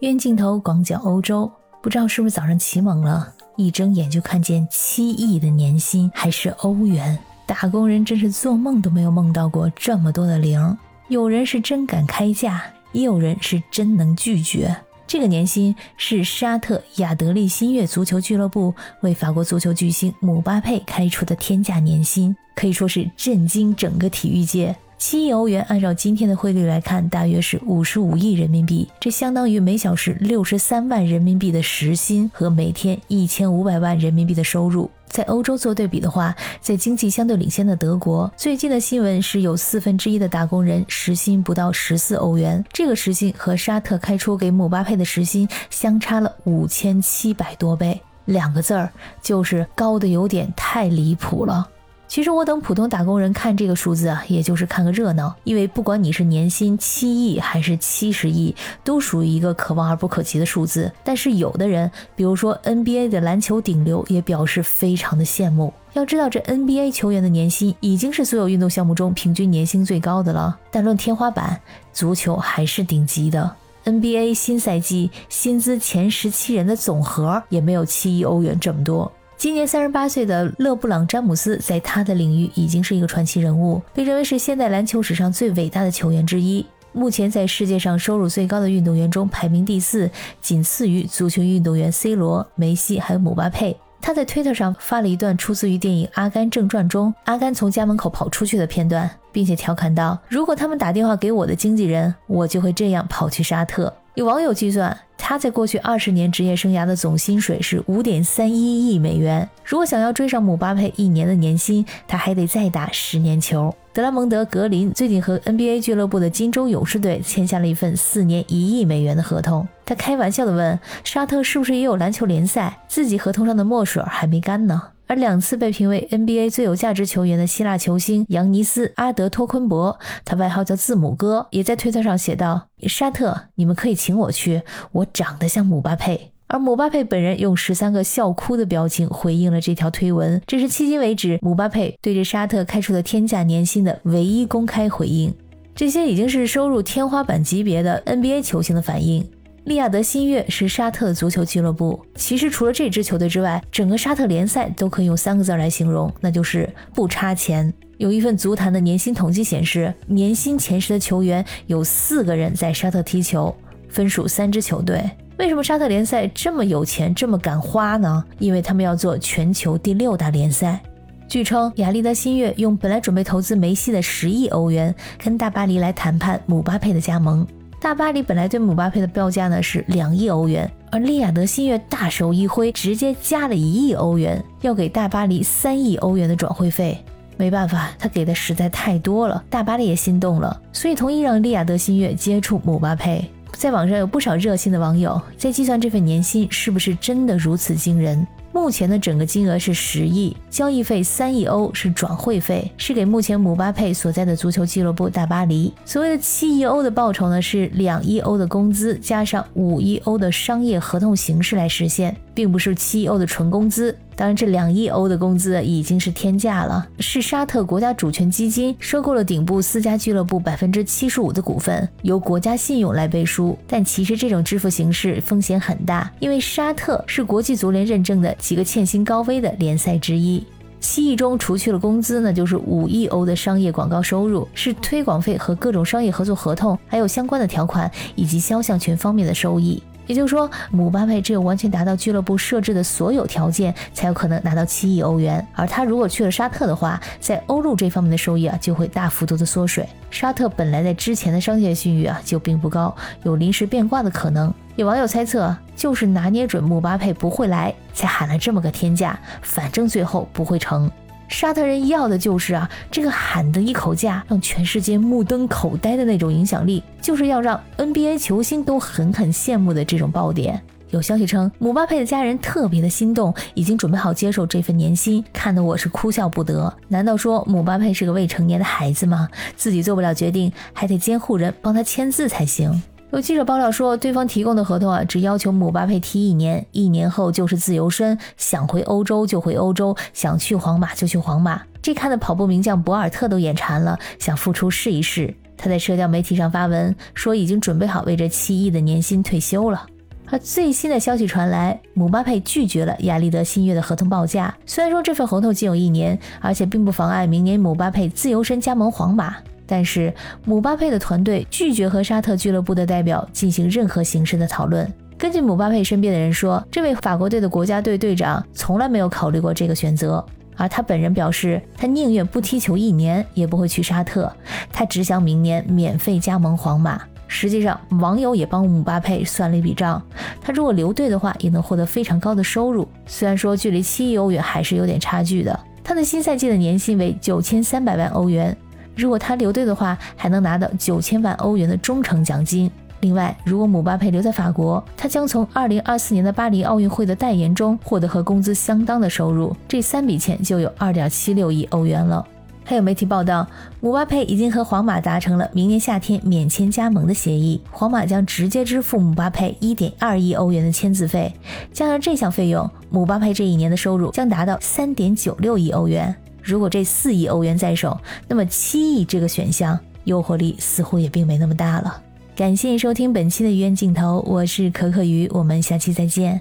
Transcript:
远镜头广角欧洲，不知道是不是早上起猛了，一睁眼就看见七亿的年薪，还是欧元。打工人真是做梦都没有梦到过这么多的零。有人是真敢开价，也有人是真能拒绝。这个年薪是沙特亚德利新月足球俱乐部为法国足球巨星姆巴佩开出的天价年薪，可以说是震惊整个体育界。七亿欧元，按照今天的汇率来看，大约是五十五亿人民币，这相当于每小时六十三万人民币的时薪和每天一千五百万人民币的收入。在欧洲做对比的话，在经济相对领先的德国，最近的新闻是有四分之一的打工人时薪不到十四欧元，这个时薪和沙特开出给姆巴佩的时薪相差了五千七百多倍，两个字儿就是高的有点太离谱了。其实我等普通打工人看这个数字啊，也就是看个热闹，因为不管你是年薪七亿还是七十亿，都属于一个可望而不可及的数字。但是有的人，比如说 NBA 的篮球顶流，也表示非常的羡慕。要知道，这 NBA 球员的年薪已经是所有运动项目中平均年薪最高的了。但论天花板，足球还是顶级的。NBA 新赛季薪资前十七人的总和也没有七亿欧元这么多。今年三十八岁的勒布朗·詹姆斯，在他的领域已经是一个传奇人物，被认为是现代篮球史上最伟大的球员之一。目前在世界上收入最高的运动员中排名第四，仅次于足球运动员 C 罗、梅西还有姆巴佩。他在推特上发了一段出自于电影《阿甘正传》中阿甘从家门口跑出去的片段，并且调侃道：“如果他们打电话给我的经纪人，我就会这样跑去沙特。”有网友计算，他在过去二十年职业生涯的总薪水是五点三一亿美元。如果想要追上姆巴佩一年的年薪，他还得再打十年球。德拉蒙德·格林最近和 NBA 俱乐部的金州勇士队签下了一份四年一亿美元的合同。他开玩笑地问：“沙特是不是也有篮球联赛？自己合同上的墨水还没干呢。”而两次被评为 NBA 最有价值球员的希腊球星扬尼斯·阿德托昆博，他外号叫字母哥，也在推特上写道：“沙特，你们可以请我去，我长得像姆巴佩。”而姆巴佩本人用十三个笑哭的表情回应了这条推文，这是迄今为止姆巴佩对着沙特开出的天价年薪的唯一公开回应。这些已经是收入天花板级别的 NBA 球星的反应。利亚德新月是沙特的足球俱乐部。其实除了这支球队之外，整个沙特联赛都可以用三个字来形容，那就是不差钱。有一份足坛的年薪统计显示，年薪前十的球员有四个人在沙特踢球，分属三支球队。为什么沙特联赛这么有钱，这么敢花呢？因为他们要做全球第六大联赛。据称，亚利德新月用本来准备投资梅西的十亿欧元，跟大巴黎来谈判姆巴佩的加盟。大巴黎本来对姆巴佩的标价呢是两亿欧元，而利雅得新月大手一挥，直接加了一亿欧元，要给大巴黎三亿欧元的转会费。没办法，他给的实在太多了，大巴黎也心动了，所以同意让利雅得新月接触姆巴佩。在网上有不少热心的网友在计算这份年薪是不是真的如此惊人。目前的整个金额是十亿，交易费三亿欧是转会费，是给目前姆巴佩所在的足球俱乐部大巴黎。所谓的七亿欧的报酬呢，是两亿欧的工资加上五亿欧的商业合同形式来实现，并不是七亿欧的纯工资。当然，这两亿欧的工资已经是天价了，是沙特国家主权基金收购了顶部四家俱乐部百分之七十五的股份，由国家信用来背书。但其实这种支付形式风险很大，因为沙特是国际足联认证的几个欠薪高危的联赛之一。七亿中除去了工资，那就是五亿欧的商业广告收入，是推广费和各种商业合作合同，还有相关的条款以及肖像权方面的收益。也就是说，姆巴佩只有完全达到俱乐部设置的所有条件，才有可能拿到七亿欧元。而他如果去了沙特的话，在欧陆这方面的收益啊，就会大幅度的缩水。沙特本来在之前的商业信誉啊就并不高，有临时变卦的可能。有网友猜测，就是拿捏准姆巴佩不会来，才喊了这么个天价，反正最后不会成。沙特人要的就是啊，这个喊的一口价，让全世界目瞪口呆的那种影响力，就是要让 NBA 球星都狠狠羡慕的这种爆点。有消息称，姆巴佩的家人特别的心动，已经准备好接受这份年薪，看得我是哭笑不得。难道说姆巴佩是个未成年的孩子吗？自己做不了决定，还得监护人帮他签字才行。有记者爆料说，对方提供的合同啊，只要求姆巴佩踢一年，一年后就是自由身，想回欧洲就回欧洲，想去皇马就去皇马。这看的跑步名将博尔特都眼馋了，想复出试一试。他在社交媒体上发文说，已经准备好为这七亿的年薪退休了。而最新的消息传来，姆巴佩拒绝了亚历德新月的合同报价。虽然说这份合同仅有一年，而且并不妨碍明年姆巴佩自由身加盟皇马，但是姆巴佩的团队拒绝和沙特俱乐部的代表进行任何形式的讨论。根据姆巴佩身边的人说，这位法国队的国家队队长从来没有考虑过这个选择。而他本人表示，他宁愿不踢球一年，也不会去沙特。他只想明年免费加盟皇马。实际上，网友也帮姆巴佩算了一笔账：他如果留队的话，也能获得非常高的收入。虽然说距离七亿欧元还是有点差距的。他的新赛季的年薪为九千三百万欧元，如果他留队的话，还能拿到九千万欧元的忠诚奖金。另外，如果姆巴佩留在法国，他将从2024年的巴黎奥运会的代言中获得和工资相当的收入，这三笔钱就有2.76亿欧元了。还有媒体报道，姆巴佩已经和皇马达成了明年夏天免签加盟的协议，皇马将直接支付姆巴佩1.2亿欧元的签字费。加上这项费用，姆巴佩这一年的收入将达到3.96亿欧元。如果这四亿欧元在手，那么七亿这个选项诱惑力似乎也并没那么大了。感谢收听本期的鱼眼镜头，我是可可鱼，我们下期再见。